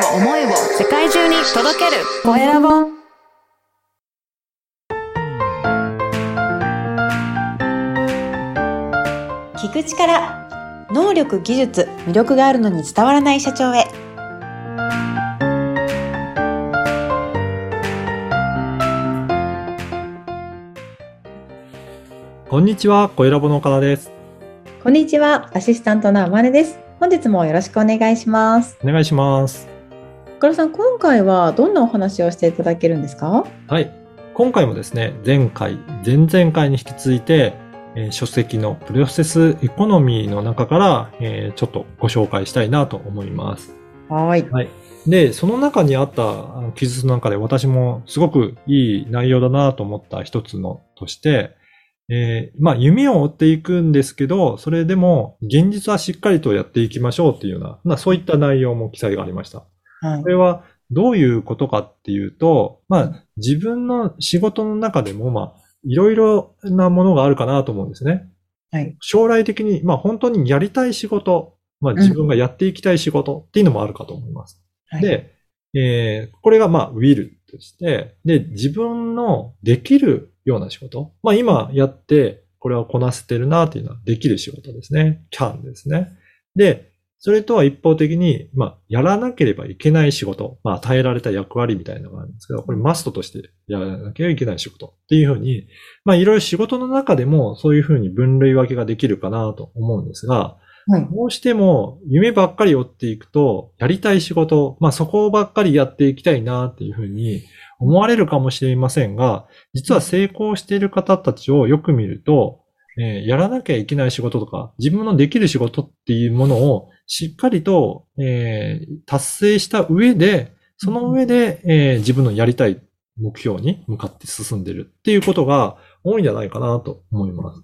を思いを世界中に届ける。コエラボ聞く力能力技術魅力があるのに伝わらない社長へ。こんにちは、小ラボの岡田です。こんにちはアシスタントのあまねです。本日もよろしくお願いします。お願いします。さん今回はどんなお話をしていただけるんですか？はい。今回もですね、前回、前々回に引き続いて、えー書籍のプロセスエコノミーの中から、えーちょっとご紹介したいなと思います。はいはい。で、その中にあった記述の中で私もすごくいい内容だなと思った一つのとして、えーまあ夢を追っていくんですけど、それでも現実はしっかりとやっていきましょうっていうような、まあそういった内容も記載がありました。はいこれはどういうことかっていうと、まあ自分の仕事の中でも、まあいろいろなものがあるかなと思うんですね。はい将来的に、まあ本当にやりたい仕事、まあ自分がやっていきたい仕事っていうのもあるかと思います。はいで、えーこれがまあ、ウィルとして、で、自分のできるような仕事。まあ今やって、これはこなせてるなっていうのはできる仕事ですね。can ですね。で、それとは一方的に、まあ、やらなければいけない仕事。まあ、与えられた役割みたいなのがあるんですけど、これマストとしてやらなきゃいけない仕事っていうふうに、まあ、いろいろ仕事の中でもそういうふうに分類分けができるかなと思うんですが、はいどうしても夢ばっかり追っていくと、やりたい仕事、まあそこばっかりやっていきたいなっていうふうに思われるかもしれませんが、実は成功している方たちをよく見ると、えーやらなきゃいけない仕事とか、自分のできる仕事っていうものをしっかりと、えー達成した上で、その上で、えー自分のやりたい目標に向かって進んでるっていうことが多いんじゃないかなと思います。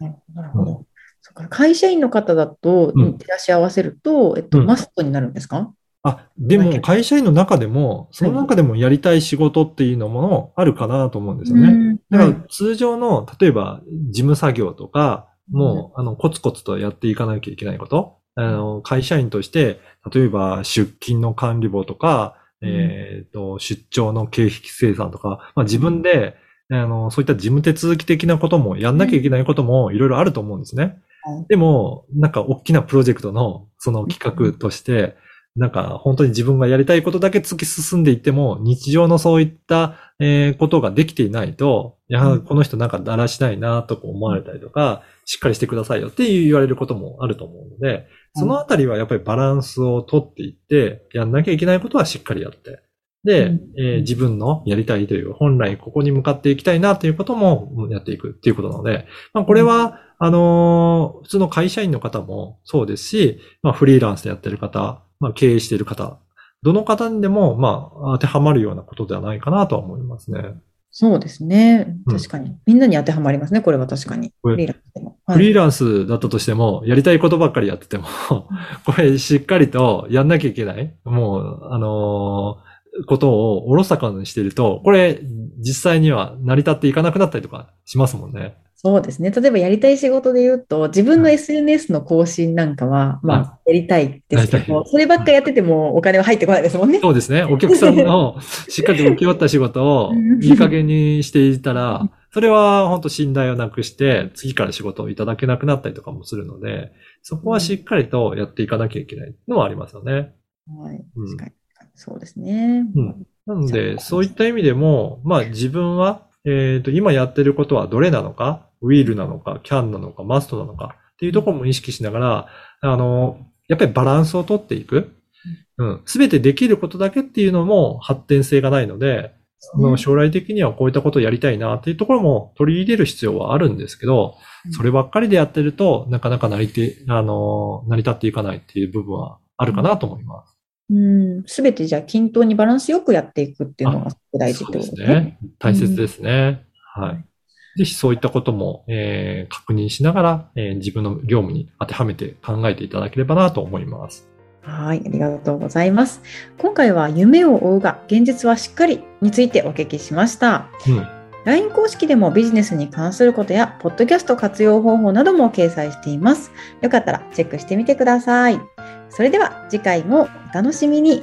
なるほど。なるほどそっか会社員の方だと、うん。照らし合わせると、えっと、うん。マストになるんですか？あ、でも会社員の中でも、その中でもやりたい仕事っていうのもあるかなと思うんですよね。うん。だかはい。ら通常の、例えば事務作業とか、もう、あの、コツコツとやっていかなきゃいけないこと。あの、会社員として、例えば出勤の管理簿とか、うん。えっ、と、出張の経費生産とか、まあ自分で、あの、そういった事務手続き的なこともやんなきゃいけないこともいろいろあると思うんですね。はい。でも、なんか大きなプロジェクトのその企画として、なんか本当に自分がやりたいことだけ突き進んでいっても、日常のそういった、えーことができていないと、いや、うん。この人なんかだらしないなとか思われたりとか、しっかりしてくださいよって言われることもあると思うので、そのあたりはやっぱりバランスをとっていって、やんなきゃいけないことはしっかりやって、で、うん。えー自分のやりたいという、本来ここに向かっていきたいなということもやっていくっていうことなので、まあこれは、あのー普通の会社員の方もそうですし、まあフリーランスでやってる方、まあ経営している方、どの方にでも、まあ当てはまるようなことではないかなとは思いますね。そうですね。うん確かに。みんなに当てはまりますね、これは確かに。フリーランスでも。フリーラランスだったとしても、やりたいことばっかりやってても、これしっかりとやんなきゃいけない、もう、あのーことをおろそかにしてると、これ実際には成り立っていかなくなったりとかしますもんね。そうですね。例えばやりたい仕事で言うと、自分の SNS の更新なんかは、まあ、やりたいですけど、そればっかりやっててもお金は入ってこないですもんね。そうですね。お客さんのしっかりと受け負った仕事をうんいい加減にしていたら、それは本当信頼をなくして、次から仕事をいただけなくなったりとかもするので、そこはしっかりとやっていかなきゃいけないのはありますよね。はい。うん確かに。そうですね。うんなので、そういった意味でも、まあ自分は、えっ、と、今やってることはどれなのか、ウィールなのか、キャンなのか、マストなのかっていうところも意識しながら、あの、やっぱりバランスをとっていく。うん。すべてできることだけっていうのも発展性がないので、あの将来的にはこういったことをやりたいなっていうところも取り入れる必要はあるんですけど、そればっかりでやってると、なかなか成りて、あの、成り立っていかないっていう部分はあるかなと思います。うん。すべてじゃあ均等にバランスよくやっていくっていうのが大事ってことですね。ね。大切ですね。はい。ぜひそういったことも、えー確認しながら、えー自分の業務に当てはめて考えていただければなと思います。はい、ありがとうございます。今回は夢を追うが現実はしっかりについてお聞きしました。うん。LINE 公式でもビジネスに関することや、ポッドキャスト活用方法なども掲載しています。よかったらチェックしてみてください。それでは次回もお楽しみに。